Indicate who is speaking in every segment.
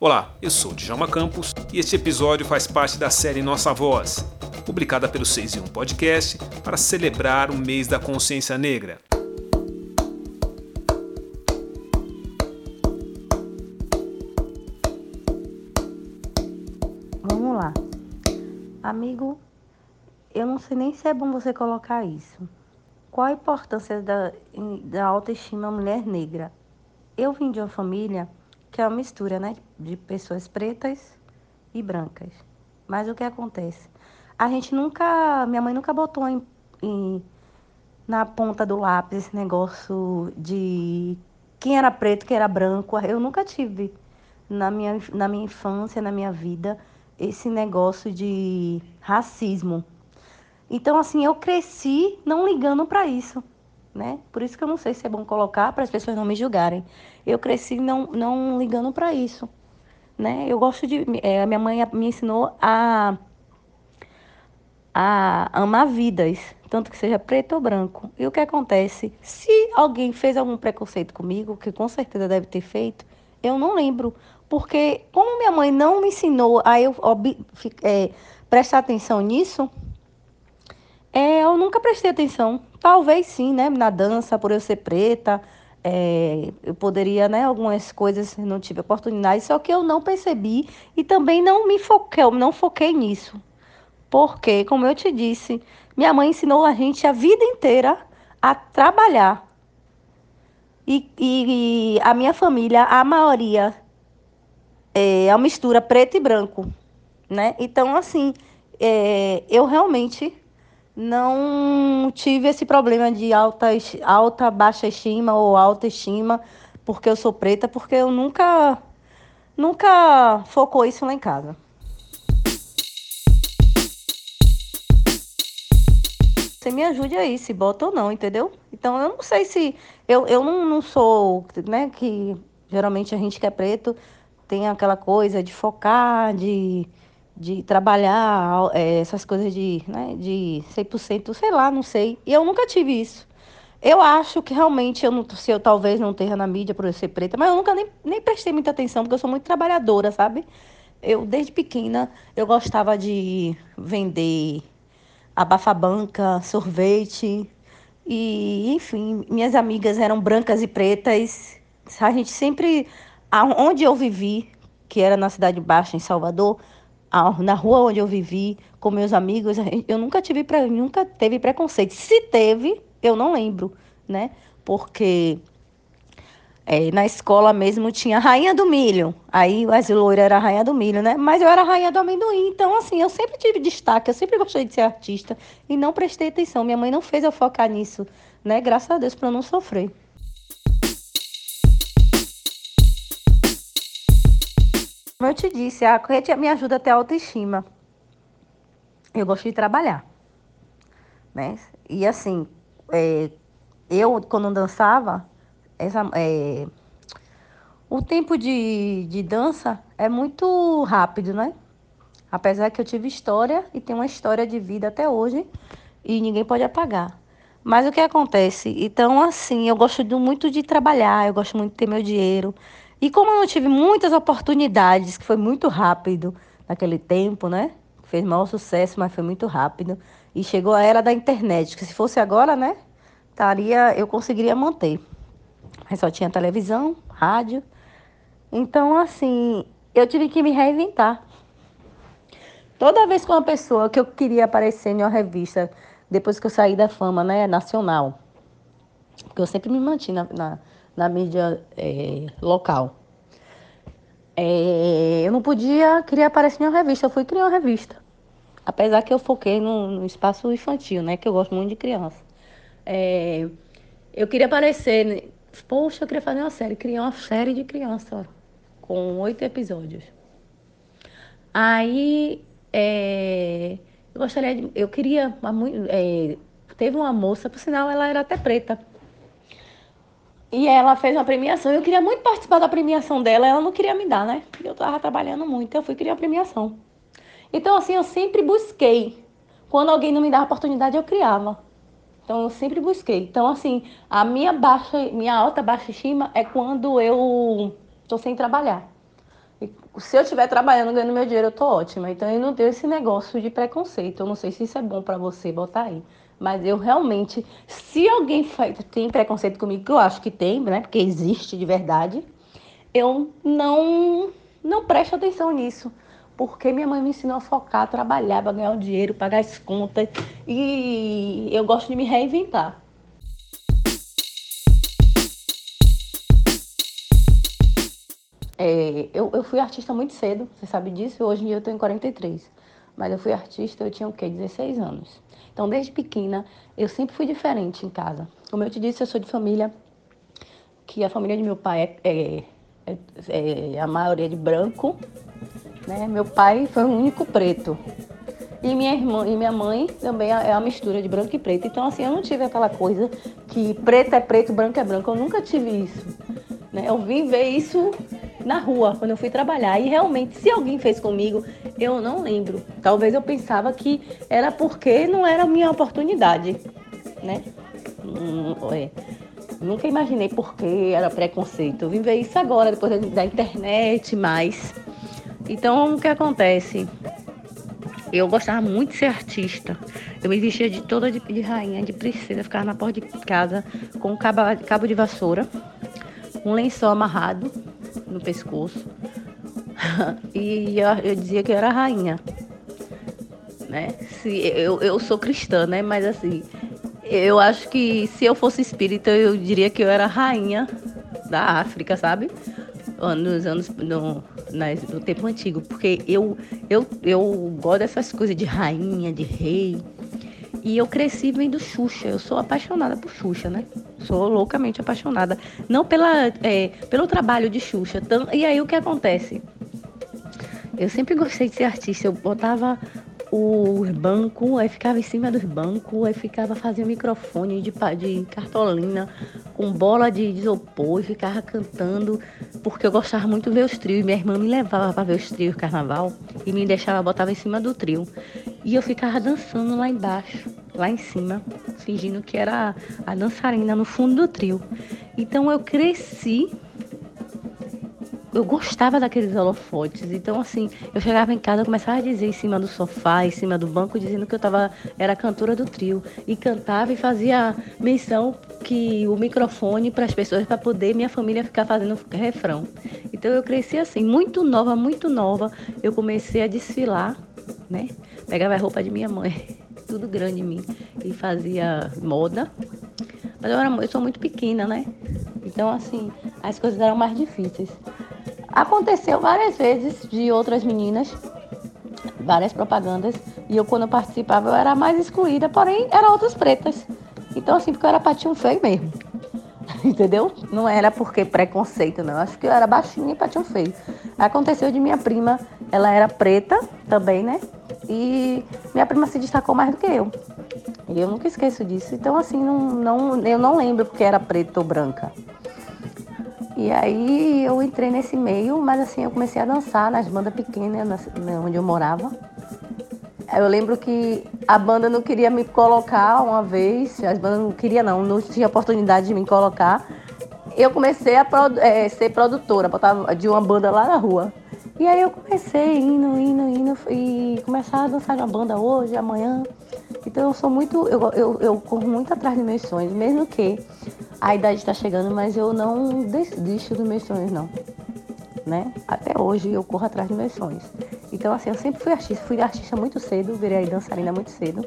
Speaker 1: Olá, eu sou Djalma Campos e este episódio faz parte da série Nossa Voz, publicada pelo 6 e 1 Podcast para celebrar o mês da consciência negra.
Speaker 2: Vamos lá. Amigo, eu não sei nem se é bom você colocar isso. Qual a importância da, da autoestima mulher negra? Eu vim de uma família que é uma mistura, né, de pessoas pretas e brancas. Mas o que acontece? A gente nunca, minha mãe nunca botou em, em, na ponta do lápis esse negócio de quem era preto, quem era branco. Eu nunca tive na minha, na minha infância, na minha vida, esse negócio de racismo. Então, assim, eu cresci não ligando para isso né? Por isso que eu não sei se é bom colocar para as pessoas não me julgarem. Eu cresci não, não ligando para isso, né? Eu gosto de... É, minha mãe me ensinou a, a amar vidas, tanto que seja preto ou branco. E o que acontece? Se alguém fez algum preconceito comigo, que com certeza deve ter feito, eu não lembro. Porque como minha mãe não me ensinou a eu é, prestar atenção nisso, é, eu nunca prestei atenção. Talvez sim, né? Na dança, por eu ser preta, é, eu poderia, né? Algumas coisas não tive oportunidade, só que eu não percebi e também não me foquei, não foquei nisso. Porque, como eu te disse, minha mãe ensinou a gente a vida inteira a trabalhar. E, e, e a minha família, a maioria, é a mistura preto e branco, né? Então, assim, é, eu realmente não tive esse problema de alta, alta baixa estima ou alta estima porque eu sou preta, porque eu nunca, nunca focou isso lá em casa. Você me ajude aí, se bota ou não, entendeu? Então eu não sei se. Eu, eu não, não sou, né? Que geralmente a gente que é preto tem aquela coisa de focar, de de trabalhar é, essas coisas de, né, de 100%, sei lá, não sei. E eu nunca tive isso. Eu acho que realmente, eu não, se eu talvez não tenha na mídia por eu ser preta, mas eu nunca nem, nem prestei muita atenção, porque eu sou muito trabalhadora, sabe? Eu, desde pequena, eu gostava de vender abafa-banca, sorvete, e, enfim, minhas amigas eram brancas e pretas. A gente sempre, onde eu vivi, que era na Cidade Baixa, em Salvador, na rua onde eu vivi, com meus amigos, eu nunca tive, nunca teve preconceito. Se teve, eu não lembro, né? Porque é, na escola mesmo tinha rainha do milho. Aí as loiras era rainha do milho, né? Mas eu era rainha do amendoim. Então, assim, eu sempre tive destaque, eu sempre gostei de ser artista e não prestei atenção. Minha mãe não fez eu focar nisso, né? Graças a Deus para não sofrer. Como eu te disse, a corrente me ajuda a ter autoestima. Eu gosto de trabalhar. Né? E assim, é, eu quando dançava, essa, é, o tempo de, de dança é muito rápido, né? Apesar que eu tive história e tenho uma história de vida até hoje e ninguém pode apagar. Mas o que acontece? Então, assim, eu gosto muito de trabalhar, eu gosto muito de ter meu dinheiro. E como eu não tive muitas oportunidades, que foi muito rápido naquele tempo, né? Fez maior sucesso, mas foi muito rápido. E chegou a era da internet, que se fosse agora, né? Taria, eu conseguiria manter. Mas só tinha televisão, rádio. Então, assim, eu tive que me reinventar. Toda vez que uma pessoa que eu queria aparecer em uma revista, depois que eu saí da fama, né, nacional, porque eu sempre me mantinha na, na na mídia é, local. É, eu não podia queria aparecer em uma revista, eu fui criar uma revista. Apesar que eu foquei no, no espaço infantil, né? Que eu gosto muito de criança. É, eu queria aparecer. Poxa, eu queria fazer uma série, criar uma série de criança com oito episódios. Aí é, eu gostaria de. Eu queria. É, teve uma moça, por sinal, ela era até preta. E ela fez uma premiação. Eu queria muito participar da premiação dela. Ela não queria me dar, né? Eu estava trabalhando muito. Eu fui criar a premiação. Então, assim, eu sempre busquei. Quando alguém não me dava oportunidade, eu criava. Então, eu sempre busquei. Então, assim, a minha baixa, minha alta baixa estima é quando eu estou sem trabalhar. se eu estiver trabalhando, ganhando meu dinheiro, eu tô ótima. Então eu não tenho esse negócio de preconceito. Eu não sei se isso é bom para você botar aí. Mas eu realmente, se alguém tem preconceito comigo, que eu acho que tem, né? Porque existe de verdade, eu não não presto atenção nisso. Porque minha mãe me ensinou a focar, a trabalhar para ganhar o dinheiro, pagar as contas. E eu gosto de me reinventar. É, eu, eu fui artista muito cedo, você sabe disso, hoje em dia eu tenho 43. Mas eu fui artista, eu tinha o quê? 16 anos. Então, desde pequena, eu sempre fui diferente em casa. Como eu te disse, eu sou de família que a família de meu pai é, é, é, é a maioria de branco. Né? Meu pai foi o único preto. E minha irmã e minha mãe também é a mistura de branco e preto. Então, assim, eu não tive aquela coisa que preto é preto, branco é branco. Eu nunca tive isso. Né? Eu vim ver isso na rua, quando eu fui trabalhar. E realmente, se alguém fez comigo, eu não lembro. Talvez eu pensava que era porque não era a minha oportunidade, né? Hum, é. Nunca imaginei porque era preconceito. Eu vim ver isso agora, depois da internet, mais. Então, o que acontece? Eu gostava muito de ser artista. Eu me vestia de toda de, de rainha, de princesa, ficava na porta de casa com um cabo, cabo de vassoura, um lençol amarrado no pescoço. e eu, dizia que eu era rainha. Né? Se, eu, eu sou cristã, né? Mas assim, eu acho que se eu fosse espírita, eu diria que eu era rainha da África, sabe? Nos anos. No, no tempo antigo. Porque eu, eu, eu gosto dessas coisas de rainha, de rei. E eu cresci vendo Xuxa. Eu sou apaixonada por Xuxa, né? Sou loucamente apaixonada. Não pela, é, pelo trabalho de Xuxa. E aí o que acontece? Eu sempre gostei de ser artista. Eu botava os bancos, aí ficava em cima dos bancos, aí ficava fazendo microfone de, de cartolina com bola de isopor e ficava cantando, porque eu gostava muito de ver os trios. Minha irmã me levava para ver os trios carnaval e me deixava, botava em cima do trio. E eu ficava dançando lá embaixo, lá em cima, fingindo que era a dançarina no fundo do trio. Então eu cresci eu gostava daqueles holofotes. Então, assim, eu chegava em casa, eu começava a dizer em cima do sofá, em cima do banco, dizendo que eu tava, era cantora do trio. E cantava e fazia menção que o microfone para as pessoas, para poder minha família ficar fazendo refrão. Então, eu cresci assim, muito nova, muito nova. Eu comecei a desfilar, né? Pegava a roupa de minha mãe, tudo grande em mim, e fazia moda. Mas eu, era, eu sou muito pequena, né? Então, assim, as coisas eram mais difíceis. Aconteceu várias vezes de outras meninas, várias propagandas, e eu, quando eu participava, eu era mais excluída, porém, eram outras pretas. Então, assim, porque eu era patinho feio mesmo. Entendeu? Não era porque preconceito, não. Acho que eu era baixinha e patinho feio. Aconteceu de minha prima, ela era preta também, né? E minha prima se destacou mais do que eu. E eu nunca esqueço disso. Então, assim, não, não, eu não lembro porque era preta ou branca. E aí eu entrei nesse meio, mas assim, eu comecei a dançar nas bandas pequenas, né, onde eu morava. Eu lembro que a banda não queria me colocar uma vez, as bandas não queria não, não tinha oportunidade de me colocar. Eu comecei a é, ser produtora, botava de uma banda lá na rua. E aí eu comecei indo, indo, indo e começar a dançar na banda hoje, amanhã. Então eu sou muito, eu, eu, eu corro muito atrás dos meus sonhos, mesmo que a idade está chegando, mas eu não desisto dos meus sonhos, não. Né? Até hoje eu corro atrás dos meus sonhos. Então, assim, eu sempre fui artista, fui artista muito cedo, virei dançarina muito cedo.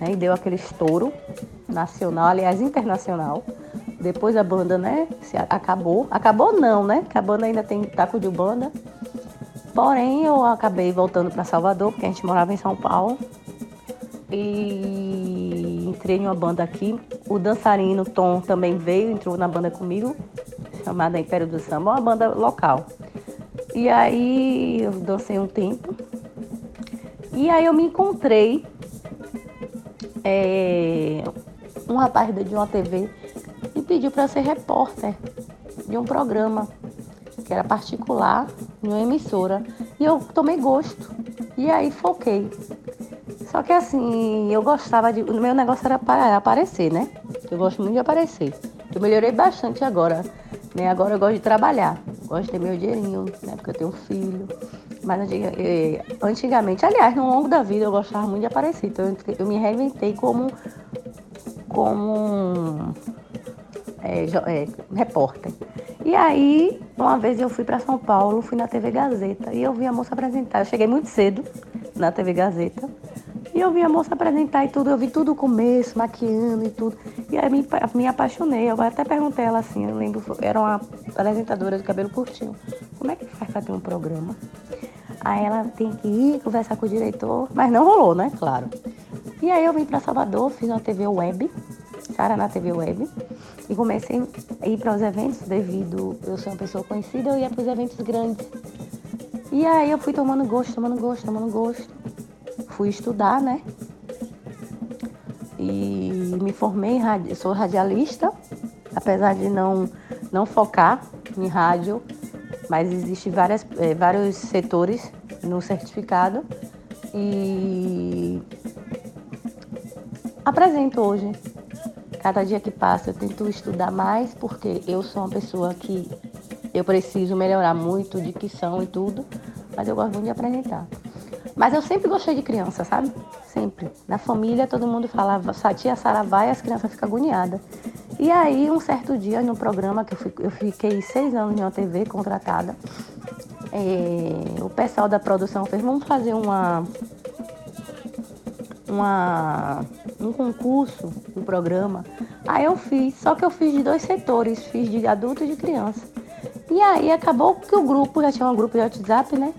Speaker 2: Né? E deu aquele estouro nacional, aliás, internacional. Depois a banda, né, se acabou. Acabou não, né? Porque a banda ainda tem taco de banda. Porém, eu acabei voltando para Salvador, porque a gente morava em São Paulo e entrei em uma banda aqui. O dançarino Tom também veio, entrou na banda comigo, chamada Império do Samba, uma banda local. E aí eu dancei um tempo. E aí eu me encontrei é, um rapaz de uma TV e pediu para ser repórter de um programa que era particular, em uma emissora. E eu tomei gosto. E aí foquei. Só que assim, eu gostava de. O meu negócio era aparecer, né? Eu gosto muito de aparecer. Eu melhorei bastante agora. Né? Agora eu gosto de trabalhar. gosto de ter meu dinheirinho, né? Porque eu tenho um filho. Mas eh, antigamente, aliás, no longo da vida eu gostava muito de aparecer. Então eu me reinventei como, como é, é, repórter. E aí, uma vez eu fui para São Paulo, fui na TV Gazeta e eu vi a moça apresentar. Eu cheguei muito cedo na TV Gazeta e eu vi a moça apresentar e tudo. Eu vi tudo o começo, maquiando e tudo. E aí me, me apaixonei. Eu até perguntei ela assim, eu lembro, era uma apresentadora de cabelo curtinho. Como é que faz para ter um programa? Aí ela tem que ir conversar com o diretor, mas não rolou, né? Claro. E aí eu vim para Salvador, fiz uma TV web, Sara na TV web, e comecei a ir para os eventos devido eu ser uma pessoa conhecida, eu ia para os eventos grandes. E aí eu fui tomando gosto, tomando gosto, tomando gosto. Fui estudar, né? E me formei, sou radialista, apesar de não, não focar em rádio, mas existem é, vários setores no certificado e apresento hoje. Cada dia que passa eu tento estudar mais porque eu sou uma pessoa que eu preciso melhorar muito de dicção e tudo, mas eu gosto muito de apresentar. Mas eu sempre gostei de criança, sabe? Sempre. Na família todo mundo falava, tia Sara vai, as crianças ficam agoniadas. E aí, um certo dia, no programa, que eu, fui, eu fiquei seis anos em uma TV contratada, é, o pessoal da produção fez, vamos fazer uma, uma, um concurso, um programa. Aí eu fiz, só que eu fiz de dois setores, fiz de adulto e de criança. E aí acabou que o grupo, já tinha um grupo de WhatsApp, né?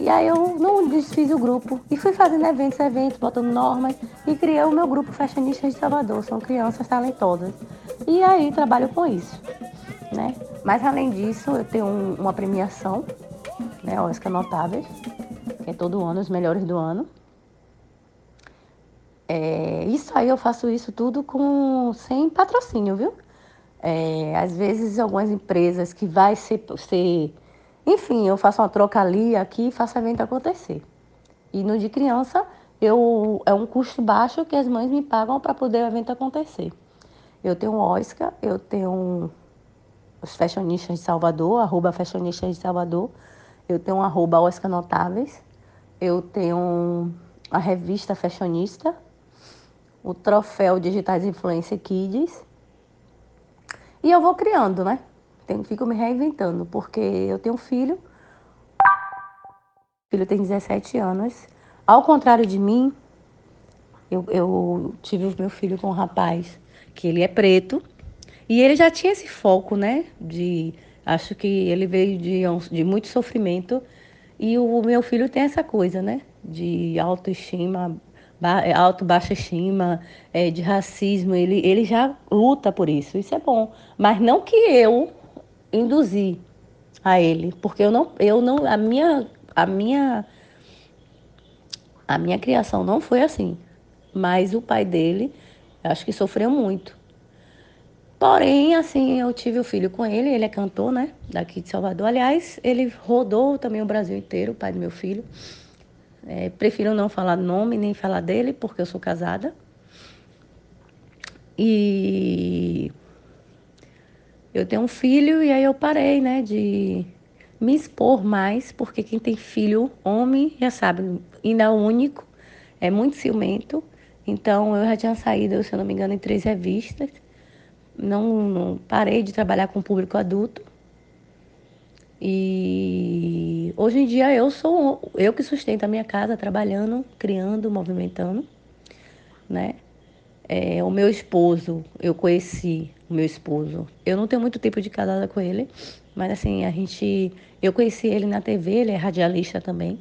Speaker 2: E aí eu não desfiz o grupo e fui fazendo eventos, eventos, botando normas e criei o meu grupo Fashionistas de Salvador. São crianças talentosas. E aí trabalho com isso, né? Mas além disso, eu tenho um, uma premiação, né, Oscar Notáveis, que é todo ano, os melhores do ano. É, isso aí eu faço isso tudo com sem patrocínio, viu? É, às vezes algumas empresas que vai ser, ser enfim, eu faço uma troca ali, aqui faço o evento acontecer. E no de criança, eu, é um custo baixo que as mães me pagam para poder o evento acontecer. Eu tenho o Oscar, eu tenho os fashionistas de Salvador, arroba fashionistas de Salvador, eu tenho arroba Oscar Notáveis, eu tenho a revista Fashionista, o troféu Digitais Influencer Kids, e eu vou criando, né? Tenho, fico me reinventando, porque eu tenho um filho, o filho tem 17 anos, ao contrário de mim, eu, eu tive o meu filho com um rapaz que ele é preto, e ele já tinha esse foco, né? De acho que ele veio de, de muito sofrimento e o meu filho tem essa coisa, né? De autoestima, alto baixa estima, é, de racismo. Ele, ele já luta por isso. Isso é bom, mas não que eu induzi a ele, porque eu não, eu não, a minha, a minha, a minha criação não foi assim. Mas o pai dele Acho que sofreu muito. Porém, assim, eu tive o filho com ele, ele é cantor, né? Daqui de Salvador. Aliás, ele rodou também o Brasil inteiro, o pai do meu filho. É, prefiro não falar nome nem falar dele, porque eu sou casada. E eu tenho um filho e aí eu parei, né, de me expor mais, porque quem tem filho, homem, já sabe, ainda é único, é muito ciumento. Então, eu já tinha saído, se eu não me engano, em três revistas. Não, não parei de trabalhar com público adulto. E hoje em dia eu sou eu que sustento a minha casa, trabalhando, criando, movimentando, né? É, o meu esposo, eu conheci o meu esposo. Eu não tenho muito tempo de casada com ele, mas assim, a gente, eu conheci ele na TV, ele é radialista também.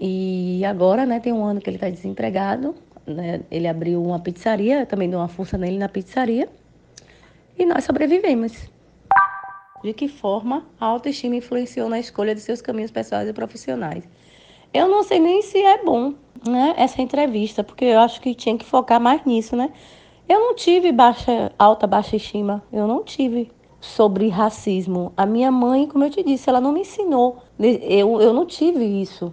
Speaker 2: E agora, né, tem um ano que ele está desempregado, né? Ele abriu uma pizzaria, também deu uma força nele na pizzaria. E nós sobrevivemos. De que forma a autoestima influenciou na escolha de seus caminhos pessoais e profissionais? Eu não sei nem se é bom, né, essa entrevista, porque eu acho que tinha que focar mais nisso, né? Eu não tive baixa, alta baixa estima, eu não tive sobre racismo. A minha mãe, como eu te disse, ela não me ensinou. Eu, eu não tive isso.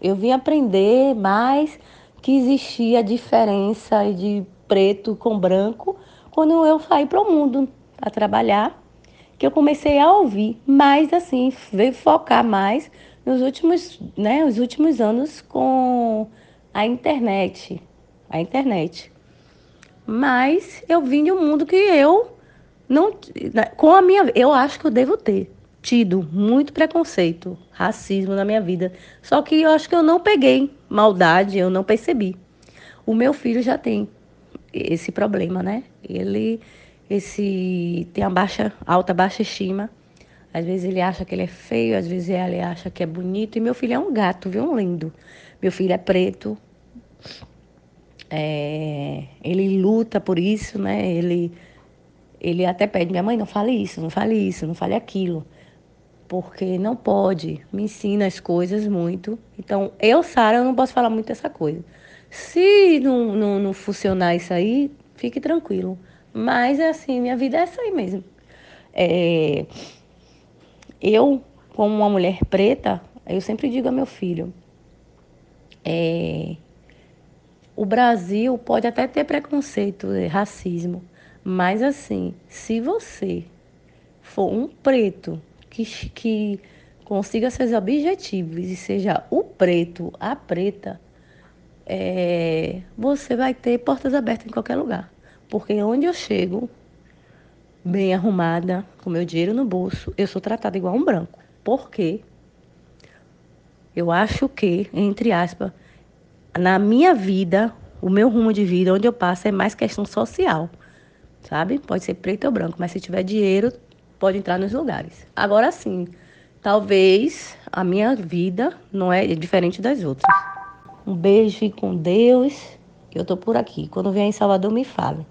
Speaker 2: Eu vim aprender mais que existia diferença de preto com branco quando eu saí para o mundo a trabalhar, que eu comecei a ouvir, mas assim, veio focar mais nos últimos, né, os últimos anos com a internet, a internet. Mas eu vim de um mundo que eu não com a minha, eu acho que eu devo ter tido muito preconceito, racismo na minha vida. Só que eu acho que eu não peguei maldade, eu não percebi. O meu filho já tem esse problema, né? Ele esse tem a baixa, alta baixa estima. Às vezes ele acha que ele é feio, às vezes ele acha que é bonito. E meu filho é um gato, viu? Um lindo. Meu filho é preto. É, ele luta por isso, né? Ele, ele até pede, minha mãe, não fale isso, não fale isso, não fale aquilo porque não pode, me ensina as coisas muito. Então, eu, Sara, eu não posso falar muito dessa coisa. Se não, não, não funcionar isso aí, fique tranquilo. Mas, é assim, minha vida é essa aí mesmo. É... Eu, como uma mulher preta, eu sempre digo a meu filho, é... o Brasil pode até ter preconceito, é, racismo, mas assim, se você for um preto que, que consiga seus objetivos e seja o preto, a preta, é, você vai ter portas abertas em qualquer lugar. Porque onde eu chego, bem arrumada, com meu dinheiro no bolso, eu sou tratada igual um branco. Por quê? Eu acho que, entre aspas, na minha vida, o meu rumo de vida, onde eu passo, é mais questão social. Sabe? Pode ser preto ou branco, mas se tiver dinheiro, pode entrar nos lugares. Agora sim, talvez a minha vida não é diferente das outras. Um beijo com Deus. Eu tô por aqui. Quando vier em Salvador, me fale.